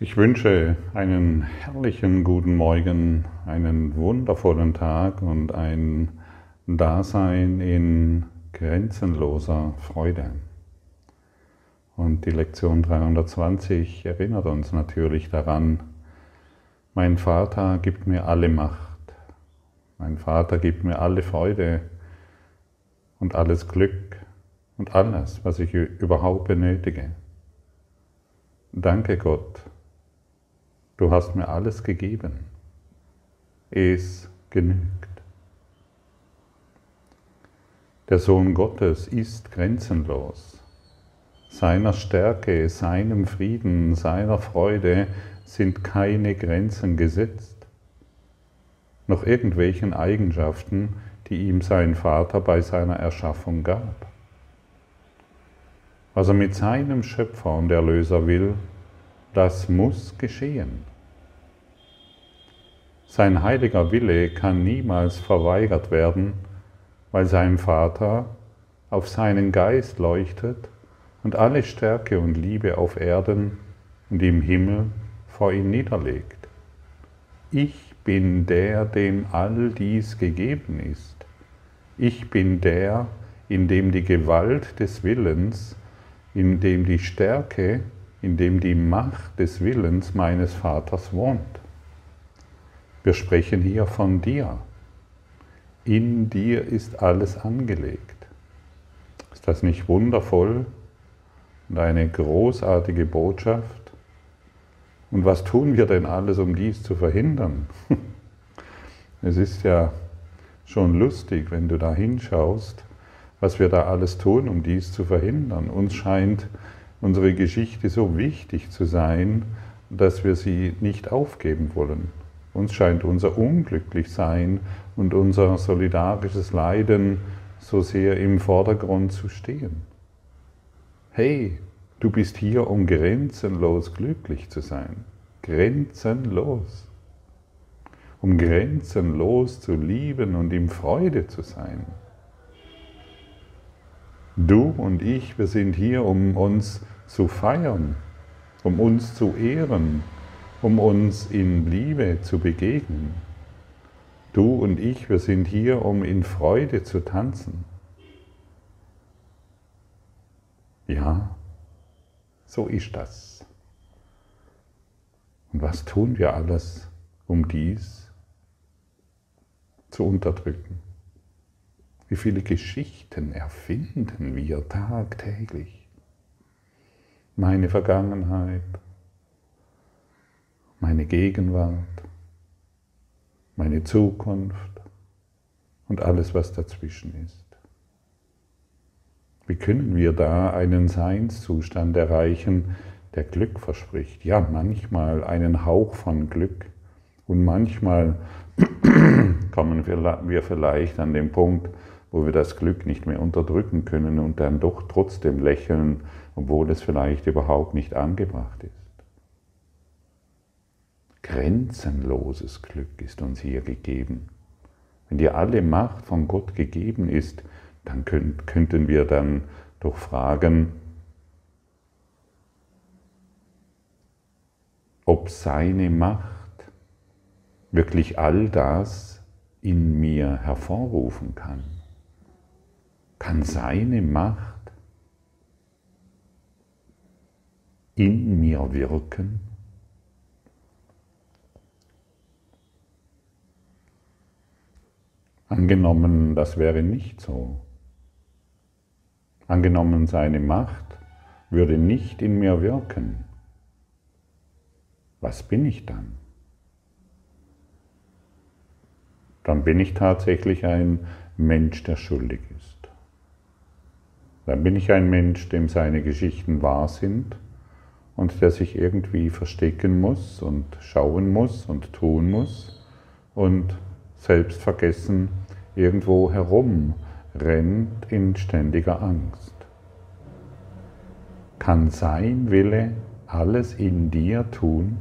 Ich wünsche einen herrlichen guten Morgen, einen wundervollen Tag und ein Dasein in grenzenloser Freude. Und die Lektion 320 erinnert uns natürlich daran, mein Vater gibt mir alle Macht, mein Vater gibt mir alle Freude und alles Glück und alles, was ich überhaupt benötige. Danke Gott Du hast mir alles gegeben. Es genügt. Der Sohn Gottes ist grenzenlos. Seiner Stärke, seinem Frieden, seiner Freude sind keine Grenzen gesetzt, noch irgendwelchen Eigenschaften, die ihm sein Vater bei seiner Erschaffung gab. Was er mit seinem Schöpfer und Erlöser will, das muss geschehen. Sein heiliger Wille kann niemals verweigert werden, weil sein Vater auf seinen Geist leuchtet und alle Stärke und Liebe auf Erden und im Himmel vor ihm niederlegt. Ich bin der, dem all dies gegeben ist. Ich bin der, in dem die Gewalt des Willens, in dem die Stärke in dem die Macht des Willens meines Vaters wohnt. Wir sprechen hier von dir. In dir ist alles angelegt. Ist das nicht wundervoll und eine großartige Botschaft? Und was tun wir denn alles, um dies zu verhindern? Es ist ja schon lustig, wenn du da hinschaust, was wir da alles tun, um dies zu verhindern. Uns scheint unsere Geschichte so wichtig zu sein, dass wir sie nicht aufgeben wollen. Uns scheint unser Unglücklichsein und unser solidarisches Leiden so sehr im Vordergrund zu stehen. Hey, du bist hier, um grenzenlos glücklich zu sein. Grenzenlos. Um grenzenlos zu lieben und ihm Freude zu sein. Du und ich, wir sind hier, um uns zu feiern, um uns zu ehren, um uns in Liebe zu begegnen. Du und ich, wir sind hier, um in Freude zu tanzen. Ja, so ist das. Und was tun wir alles, um dies zu unterdrücken? Wie viele Geschichten erfinden wir tagtäglich? meine Vergangenheit, meine Gegenwart, meine Zukunft und alles, was dazwischen ist. Wie können wir da einen Seinszustand erreichen, der Glück verspricht? Ja, manchmal einen Hauch von Glück und manchmal kommen wir vielleicht an den Punkt, wo wir das Glück nicht mehr unterdrücken können und dann doch trotzdem lächeln obwohl es vielleicht überhaupt nicht angebracht ist. Grenzenloses Glück ist uns hier gegeben. Wenn dir alle Macht von Gott gegeben ist, dann könnten wir dann doch fragen, ob seine Macht wirklich all das in mir hervorrufen kann. Kann seine Macht in mir wirken? Angenommen, das wäre nicht so. Angenommen, seine Macht würde nicht in mir wirken. Was bin ich dann? Dann bin ich tatsächlich ein Mensch, der schuldig ist. Dann bin ich ein Mensch, dem seine Geschichten wahr sind und der sich irgendwie verstecken muss und schauen muss und tun muss und selbst vergessen irgendwo herum rennt in ständiger Angst. Kann sein Wille alles in dir tun?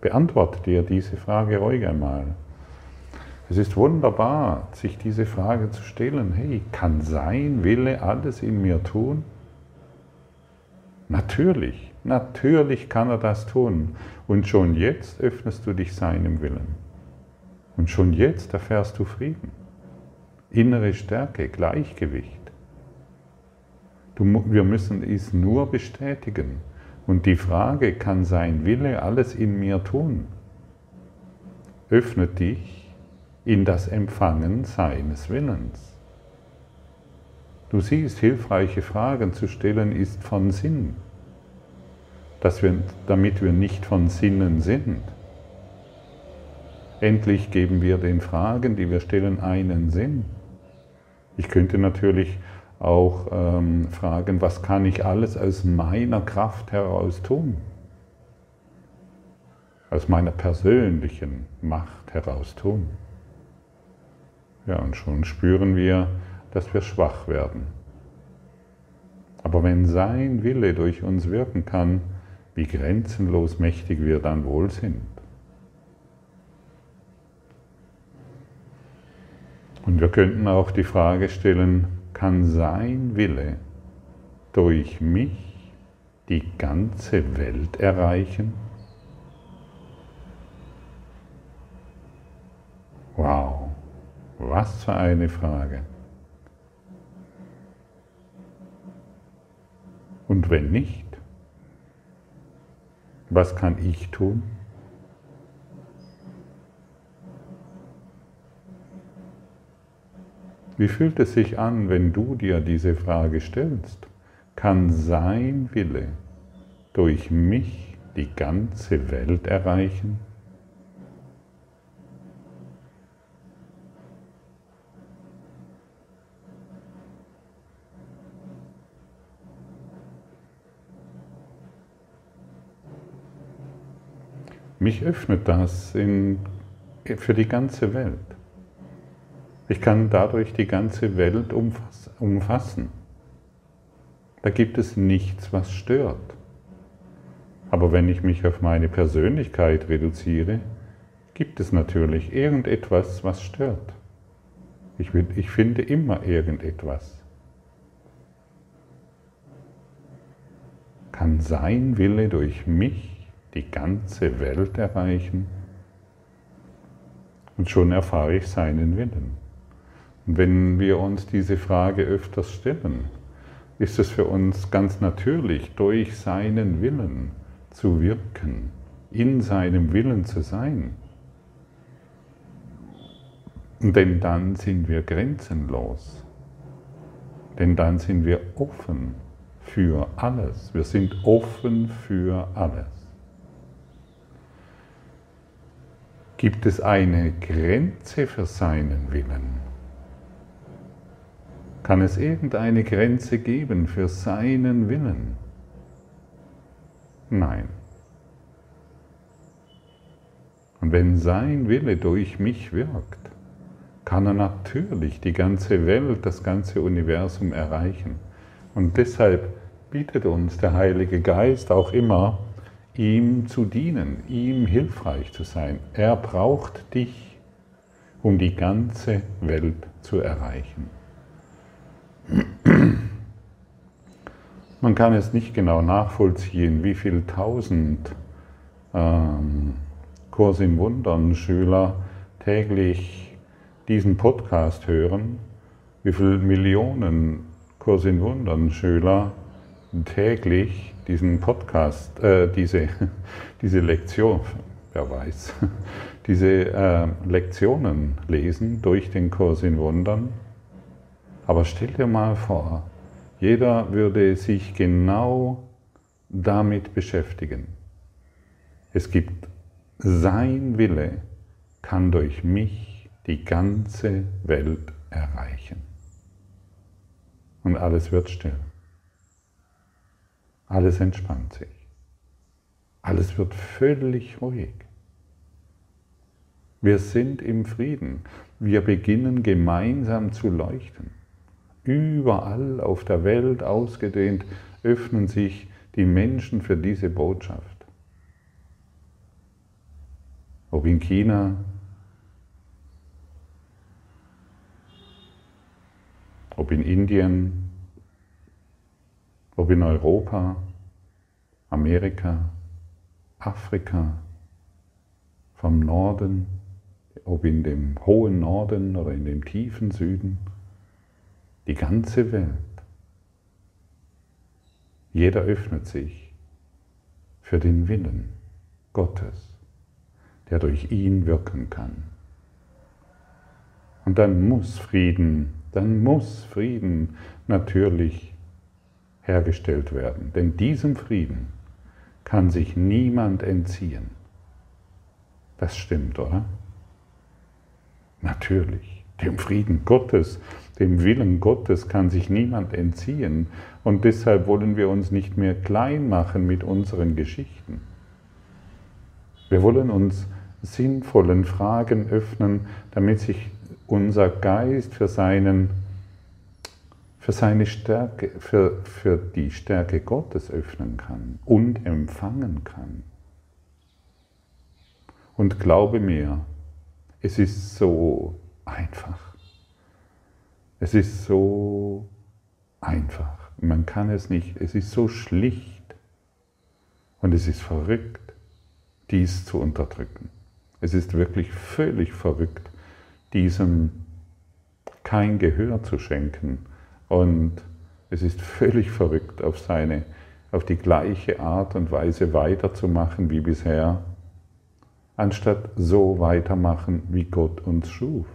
Beantworte dir diese Frage ruhig einmal. Es ist wunderbar, sich diese Frage zu stellen. Hey, kann sein Wille alles in mir tun? Natürlich, natürlich kann er das tun. Und schon jetzt öffnest du dich seinem Willen. Und schon jetzt erfährst du Frieden, innere Stärke, Gleichgewicht. Du, wir müssen es nur bestätigen. Und die Frage, kann sein Wille alles in mir tun? Öffne dich in das Empfangen seines Willens. Du siehst, hilfreiche Fragen zu stellen ist von Sinn, dass wir, damit wir nicht von Sinnen sind. Endlich geben wir den Fragen, die wir stellen, einen Sinn. Ich könnte natürlich auch ähm, fragen, was kann ich alles aus meiner Kraft heraus tun? Aus meiner persönlichen Macht heraus tun. Ja, und schon spüren wir, dass wir schwach werden. Aber wenn sein Wille durch uns wirken kann, wie grenzenlos mächtig wir dann wohl sind. Und wir könnten auch die Frage stellen, kann sein Wille durch mich die ganze Welt erreichen? Wow, was für eine Frage. Und wenn nicht, was kann ich tun? Wie fühlt es sich an, wenn du dir diese Frage stellst? Kann sein Wille durch mich die ganze Welt erreichen? Mich öffnet das in, für die ganze Welt. Ich kann dadurch die ganze Welt umfassen. Da gibt es nichts, was stört. Aber wenn ich mich auf meine Persönlichkeit reduziere, gibt es natürlich irgendetwas, was stört. Ich, ich finde immer irgendetwas. Kann sein Wille durch mich die ganze Welt erreichen und schon erfahre ich seinen Willen. Wenn wir uns diese Frage öfters stellen, ist es für uns ganz natürlich, durch seinen Willen zu wirken, in seinem Willen zu sein. Denn dann sind wir grenzenlos. Denn dann sind wir offen für alles. Wir sind offen für alles. Gibt es eine Grenze für seinen Willen? Kann es irgendeine Grenze geben für seinen Willen? Nein. Und wenn sein Wille durch mich wirkt, kann er natürlich die ganze Welt, das ganze Universum erreichen. Und deshalb bietet uns der Heilige Geist auch immer ihm zu dienen, ihm hilfreich zu sein. Er braucht dich, um die ganze Welt zu erreichen. Man kann es nicht genau nachvollziehen, wie viele tausend ähm, Kurs in Wundern Schüler täglich diesen Podcast hören, wie viele Millionen Kurs in Wundern Schüler täglich diesen Podcast, äh, diese, diese Lektion, wer weiß, diese äh, Lektionen lesen durch den Kurs in Wundern. Aber stell dir mal vor, jeder würde sich genau damit beschäftigen. Es gibt sein Wille, kann durch mich die ganze Welt erreichen. Und alles wird still. Alles entspannt sich. Alles wird völlig ruhig. Wir sind im Frieden. Wir beginnen gemeinsam zu leuchten. Überall auf der Welt ausgedehnt öffnen sich die Menschen für diese Botschaft. Ob in China, ob in Indien, ob in Europa, Amerika, Afrika, vom Norden, ob in dem hohen Norden oder in dem tiefen Süden, die ganze Welt. Jeder öffnet sich für den Willen Gottes, der durch ihn wirken kann. Und dann muss Frieden, dann muss Frieden natürlich hergestellt werden. Denn diesem Frieden kann sich niemand entziehen. Das stimmt, oder? Natürlich. Dem Frieden Gottes, dem Willen Gottes kann sich niemand entziehen. Und deshalb wollen wir uns nicht mehr klein machen mit unseren Geschichten. Wir wollen uns sinnvollen Fragen öffnen, damit sich unser Geist für, seinen, für seine Stärke, für, für die Stärke Gottes öffnen kann und empfangen kann. Und glaube mir, es ist so einfach. Es ist so einfach. Man kann es nicht, es ist so schlicht und es ist verrückt, dies zu unterdrücken. Es ist wirklich völlig verrückt, diesem kein Gehör zu schenken. Und es ist völlig verrückt, auf, seine, auf die gleiche Art und Weise weiterzumachen wie bisher, anstatt so weitermachen, wie Gott uns schuf.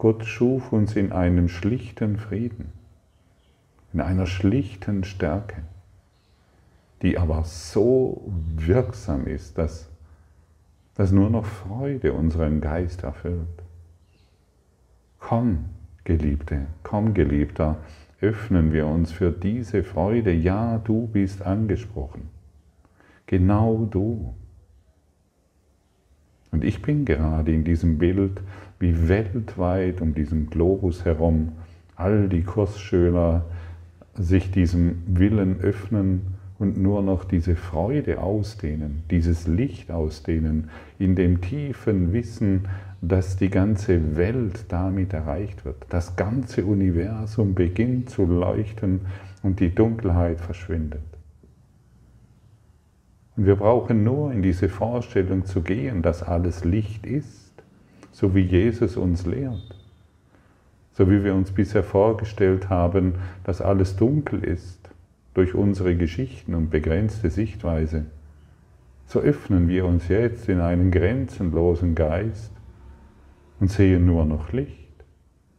Gott schuf uns in einem schlichten Frieden, in einer schlichten Stärke, die aber so wirksam ist, dass dass nur noch Freude unseren Geist erfüllt. Komm, Geliebte, komm, Geliebter, öffnen wir uns für diese Freude. Ja, du bist angesprochen. Genau du. Und ich bin gerade in diesem Bild, wie weltweit um diesen Globus herum all die Kursschüler sich diesem Willen öffnen und nur noch diese Freude ausdehnen, dieses Licht ausdehnen, in dem tiefen Wissen, dass die ganze Welt damit erreicht wird. Das ganze Universum beginnt zu leuchten und die Dunkelheit verschwindet. Und wir brauchen nur in diese Vorstellung zu gehen, dass alles Licht ist, so wie Jesus uns lehrt. So wie wir uns bisher vorgestellt haben, dass alles dunkel ist durch unsere Geschichten und begrenzte Sichtweise, so öffnen wir uns jetzt in einen grenzenlosen Geist und sehen nur noch Licht.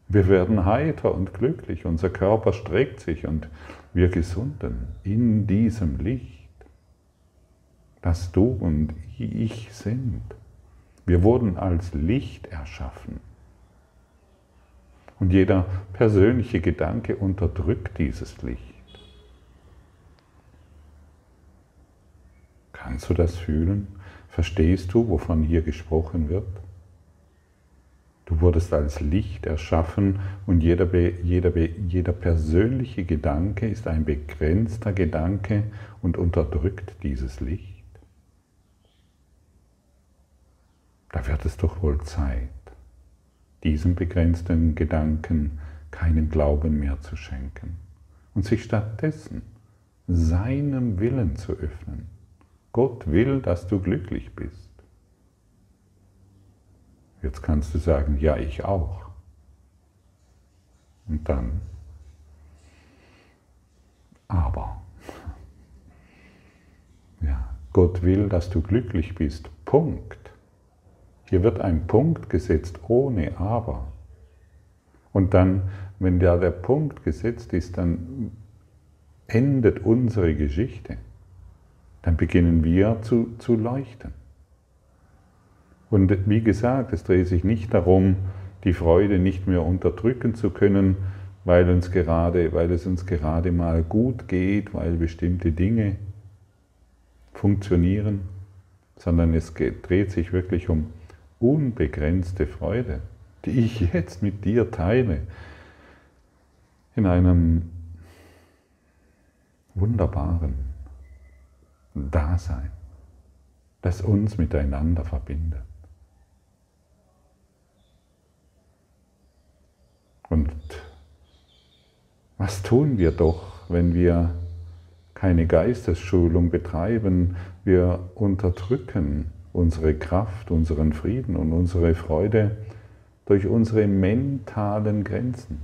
Wir werden heiter und glücklich, unser Körper streckt sich und wir gesunden in diesem Licht, das du und ich sind. Wir wurden als Licht erschaffen. Und jeder persönliche Gedanke unterdrückt dieses Licht. Kannst du das fühlen? Verstehst du, wovon hier gesprochen wird? Du wurdest als Licht erschaffen und jeder, jeder, jeder persönliche Gedanke ist ein begrenzter Gedanke und unterdrückt dieses Licht. Da wird es doch wohl Zeit, diesem begrenzten Gedanken keinen Glauben mehr zu schenken und sich stattdessen seinem Willen zu öffnen. Gott will, dass du glücklich bist. Jetzt kannst du sagen, ja, ich auch. Und dann, aber, ja, Gott will, dass du glücklich bist. Punkt. Hier wird ein Punkt gesetzt ohne aber. Und dann, wenn da der Punkt gesetzt ist, dann endet unsere Geschichte dann beginnen wir zu, zu leuchten. Und wie gesagt, es dreht sich nicht darum, die Freude nicht mehr unterdrücken zu können, weil, uns gerade, weil es uns gerade mal gut geht, weil bestimmte Dinge funktionieren, sondern es geht, dreht sich wirklich um unbegrenzte Freude, die ich jetzt mit dir teile, in einem wunderbaren, Dasein, das uns miteinander verbindet. Und was tun wir doch, wenn wir keine Geistesschulung betreiben, wir unterdrücken unsere Kraft, unseren Frieden und unsere Freude durch unsere mentalen Grenzen.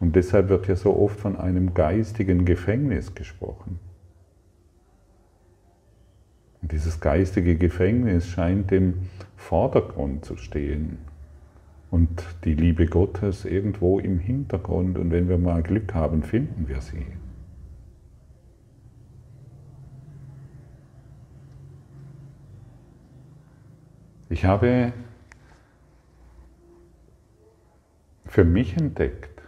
Und deshalb wird ja so oft von einem geistigen Gefängnis gesprochen. Und dieses geistige Gefängnis scheint im Vordergrund zu stehen und die Liebe Gottes irgendwo im Hintergrund. Und wenn wir mal Glück haben, finden wir sie. Ich habe für mich entdeckt,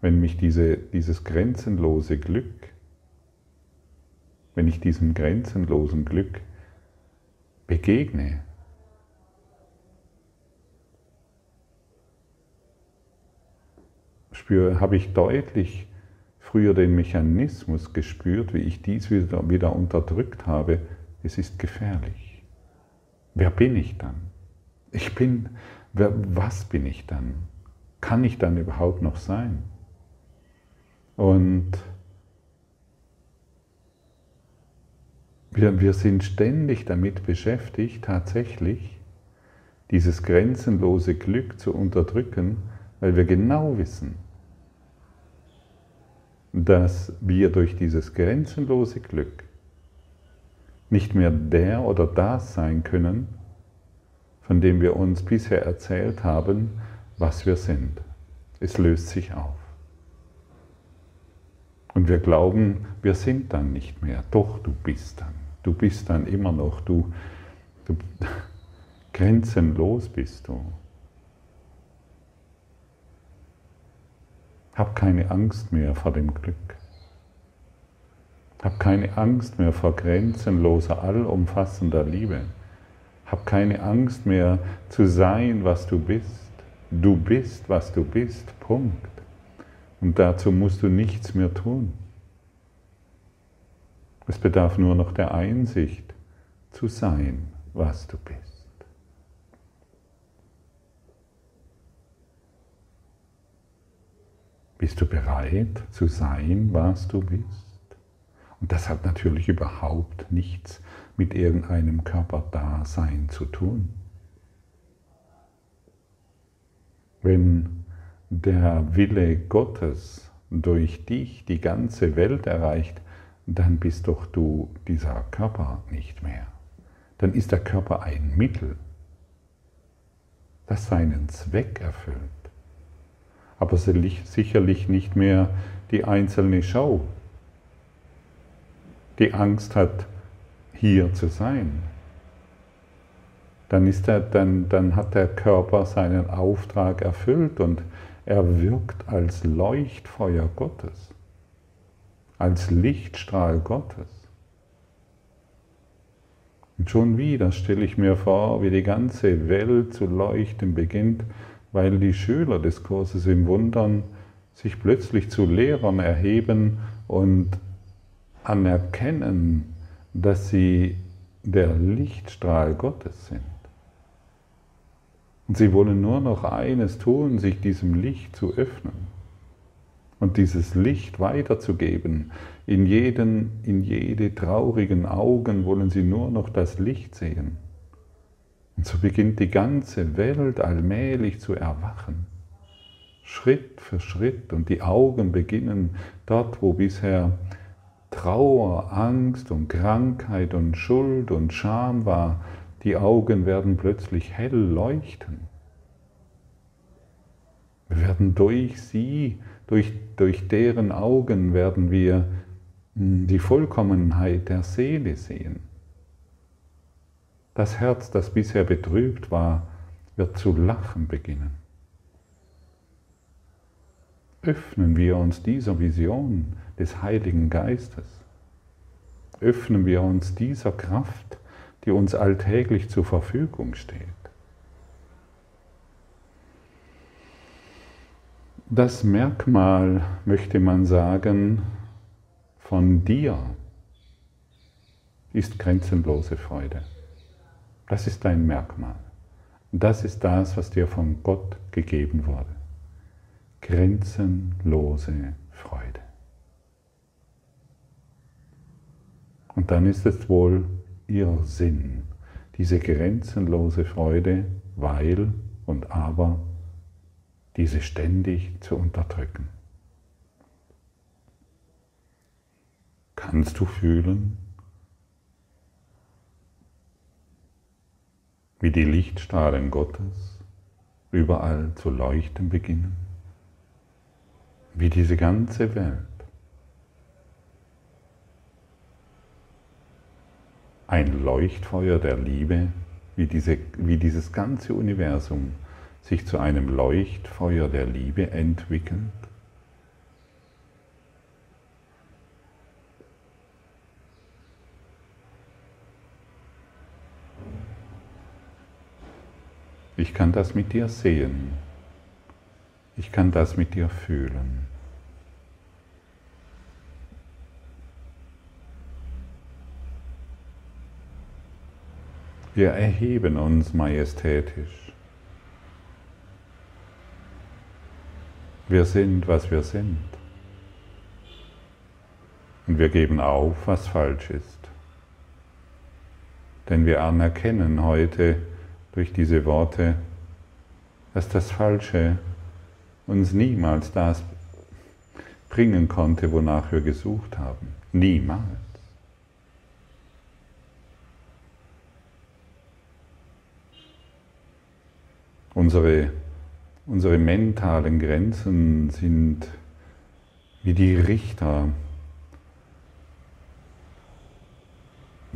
wenn mich diese, dieses grenzenlose Glück, wenn ich diesem grenzenlosen Glück begegne, spüre, habe ich deutlich früher den Mechanismus gespürt, wie ich dies wieder, wieder unterdrückt habe. Es ist gefährlich. Wer bin ich dann? Ich bin, wer, was bin ich dann? Kann ich dann überhaupt noch sein? Und wir, wir sind ständig damit beschäftigt, tatsächlich dieses grenzenlose Glück zu unterdrücken, weil wir genau wissen, dass wir durch dieses grenzenlose Glück nicht mehr der oder das sein können, von dem wir uns bisher erzählt haben, was wir sind. Es löst sich auf. Und wir glauben, wir sind dann nicht mehr. Doch, du bist dann. Du bist dann immer noch. Du, du grenzenlos bist du. Hab keine Angst mehr vor dem Glück. Hab keine Angst mehr vor grenzenloser, allumfassender Liebe. Hab keine Angst mehr zu sein, was du bist. Du bist, was du bist. Punkt. Und dazu musst du nichts mehr tun. Es bedarf nur noch der Einsicht zu sein, was du bist. Bist du bereit zu sein, was du bist? Und das hat natürlich überhaupt nichts mit irgendeinem Körperdasein zu tun. Wenn der Wille Gottes durch dich die ganze Welt erreicht, dann bist doch du dieser Körper nicht mehr. Dann ist der Körper ein Mittel, das seinen Zweck erfüllt aber sicherlich nicht mehr die einzelne Show, die Angst hat, hier zu sein. Dann, ist er, dann, dann hat der Körper seinen Auftrag erfüllt und er wirkt als Leuchtfeuer Gottes, als Lichtstrahl Gottes. Und schon wieder stelle ich mir vor, wie die ganze Welt zu leuchten beginnt weil die Schüler des Kurses im Wundern sich plötzlich zu Lehrern erheben und anerkennen, dass sie der Lichtstrahl Gottes sind. Und sie wollen nur noch eines tun, sich diesem Licht zu öffnen und dieses Licht weiterzugeben. In, jeden, in jede traurigen Augen wollen sie nur noch das Licht sehen. Und so beginnt die ganze Welt allmählich zu erwachen. Schritt für Schritt. Und die Augen beginnen dort, wo bisher Trauer, Angst und Krankheit und Schuld und Scham war, die Augen werden plötzlich hell leuchten. Wir werden durch sie, durch, durch deren Augen werden wir die Vollkommenheit der Seele sehen. Das Herz, das bisher betrübt war, wird zu lachen beginnen. Öffnen wir uns dieser Vision des Heiligen Geistes. Öffnen wir uns dieser Kraft, die uns alltäglich zur Verfügung steht. Das Merkmal, möchte man sagen, von dir ist grenzenlose Freude. Das ist dein Merkmal. Das ist das, was dir von Gott gegeben wurde. grenzenlose Freude. Und dann ist es wohl ihr Sinn, diese grenzenlose Freude, weil und aber diese ständig zu unterdrücken. Kannst du fühlen, wie die Lichtstrahlen Gottes überall zu leuchten beginnen? Wie diese ganze Welt ein Leuchtfeuer der Liebe, wie, diese, wie dieses ganze Universum sich zu einem Leuchtfeuer der Liebe entwickelt? Ich kann das mit dir sehen. Ich kann das mit dir fühlen. Wir erheben uns majestätisch. Wir sind, was wir sind. Und wir geben auf, was falsch ist. Denn wir anerkennen heute durch diese Worte, dass das Falsche uns niemals das bringen konnte, wonach wir gesucht haben. Niemals. Unsere, unsere mentalen Grenzen sind wie die Richter,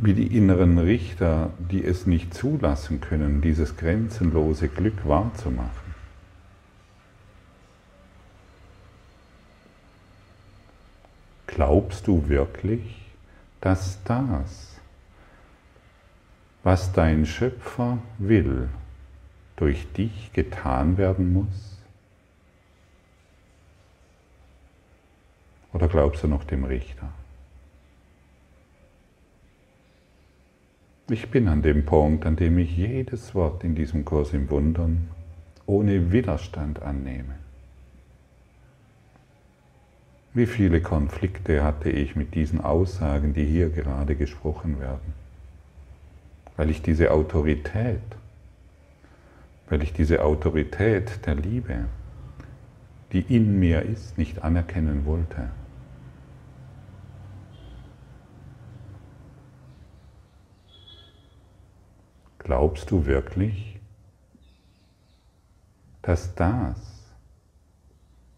wie die inneren Richter, die es nicht zulassen können, dieses grenzenlose Glück wahrzumachen. Glaubst du wirklich, dass das, was dein Schöpfer will, durch dich getan werden muss? Oder glaubst du noch dem Richter? Ich bin an dem Punkt, an dem ich jedes Wort in diesem Kurs im Wundern ohne Widerstand annehme. Wie viele Konflikte hatte ich mit diesen Aussagen, die hier gerade gesprochen werden? Weil ich diese Autorität weil ich diese Autorität der Liebe, die in mir ist, nicht anerkennen wollte. Glaubst du wirklich, dass das,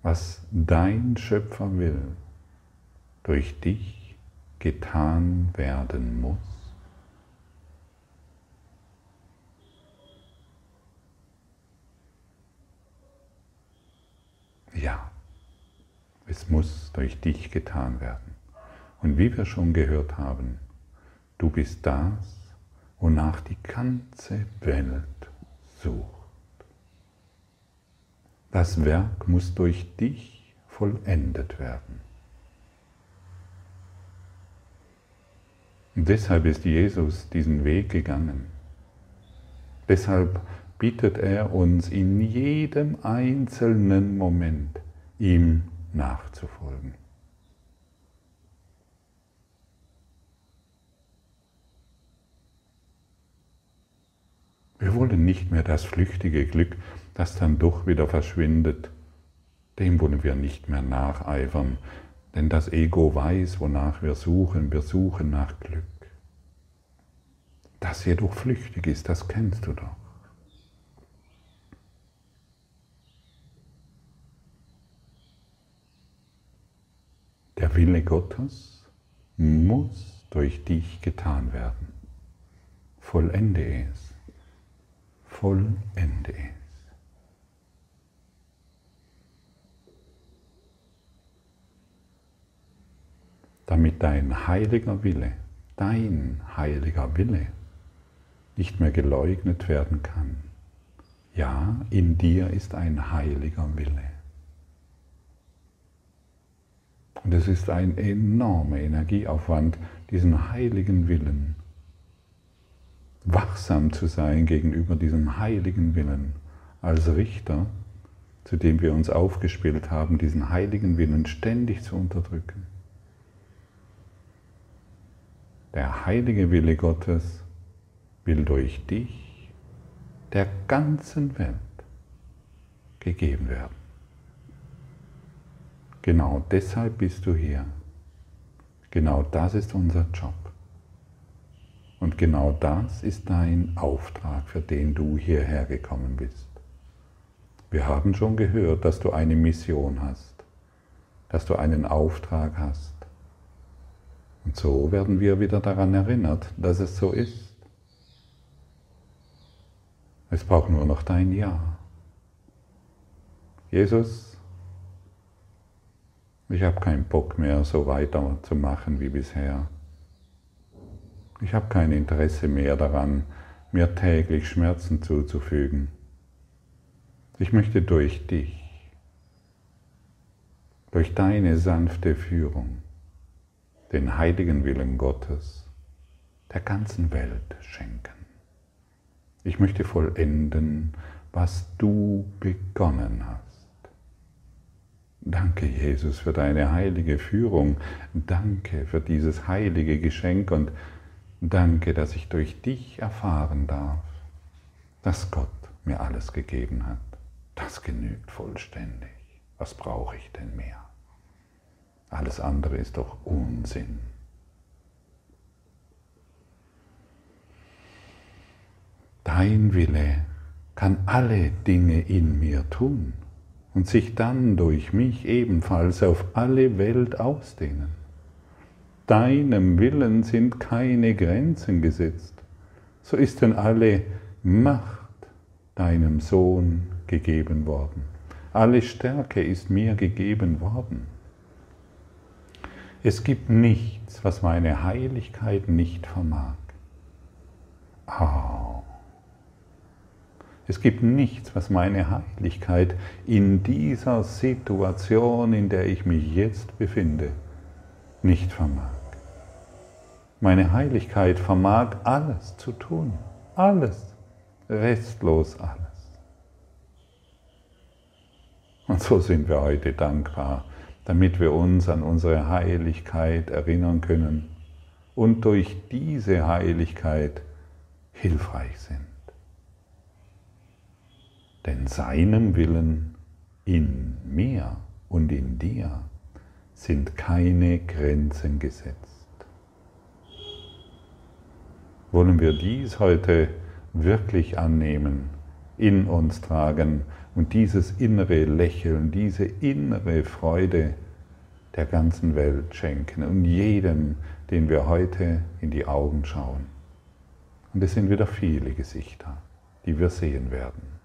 was dein Schöpfer will, durch dich getan werden muss? Ja, es muss durch dich getan werden. Und wie wir schon gehört haben, du bist das, wonach die ganze Welt sucht. Das Werk muss durch dich vollendet werden. Und deshalb ist Jesus diesen Weg gegangen. Deshalb bittet er uns in jedem einzelnen Moment, ihm nachzufolgen. Wir wollen nicht mehr das flüchtige Glück, das dann doch wieder verschwindet. Dem wollen wir nicht mehr nacheifern, denn das Ego weiß, wonach wir suchen. Wir suchen nach Glück. Das jedoch flüchtig ist, das kennst du doch. Der Wille Gottes muss durch dich getan werden. Vollende es. Vollende es. Damit dein heiliger Wille, dein heiliger Wille nicht mehr geleugnet werden kann. Ja, in dir ist ein heiliger Wille. Und es ist ein enormer Energieaufwand, diesen heiligen Willen, wachsam zu sein gegenüber diesem heiligen Willen als Richter, zu dem wir uns aufgespielt haben, diesen heiligen Willen ständig zu unterdrücken. Der heilige Wille Gottes will durch dich der ganzen Welt gegeben werden. Genau deshalb bist du hier. Genau das ist unser Job. Und genau das ist dein Auftrag, für den du hierher gekommen bist. Wir haben schon gehört, dass du eine Mission hast, dass du einen Auftrag hast. Und so werden wir wieder daran erinnert, dass es so ist. Es braucht nur noch dein Ja. Jesus, ich habe keinen Bock mehr, so weiterzumachen wie bisher. Ich habe kein Interesse mehr daran, mir täglich Schmerzen zuzufügen. Ich möchte durch dich, durch deine sanfte Führung, den heiligen Willen Gottes der ganzen Welt schenken. Ich möchte vollenden, was du begonnen hast. Danke, Jesus, für deine heilige Führung. Danke für dieses heilige Geschenk und danke, dass ich durch dich erfahren darf, dass Gott mir alles gegeben hat. Das genügt vollständig. Was brauche ich denn mehr? Alles andere ist doch Unsinn. Dein Wille kann alle Dinge in mir tun und sich dann durch mich ebenfalls auf alle Welt ausdehnen. Deinem Willen sind keine Grenzen gesetzt. So ist denn alle Macht deinem Sohn gegeben worden. Alle Stärke ist mir gegeben worden. Es gibt nichts, was meine Heiligkeit nicht vermag. Oh. Es gibt nichts, was meine Heiligkeit in dieser Situation, in der ich mich jetzt befinde, nicht vermag. Meine Heiligkeit vermag alles zu tun, alles, restlos alles. Und so sind wir heute dankbar, damit wir uns an unsere Heiligkeit erinnern können und durch diese Heiligkeit hilfreich sind. Denn seinem Willen in mir und in dir sind keine Grenzen gesetzt. Wollen wir dies heute wirklich annehmen, in uns tragen und dieses innere Lächeln, diese innere Freude der ganzen Welt schenken und jedem, den wir heute in die Augen schauen. Und es sind wieder viele Gesichter, die wir sehen werden.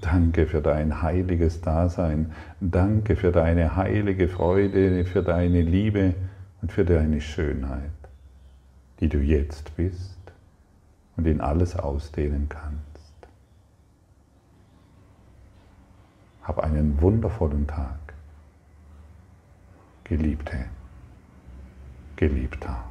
Danke für dein heiliges Dasein. Danke für deine heilige Freude, für deine Liebe und für deine Schönheit, die du jetzt bist und in alles ausdehnen kannst. Hab einen wundervollen Tag. Geliebte, Geliebter.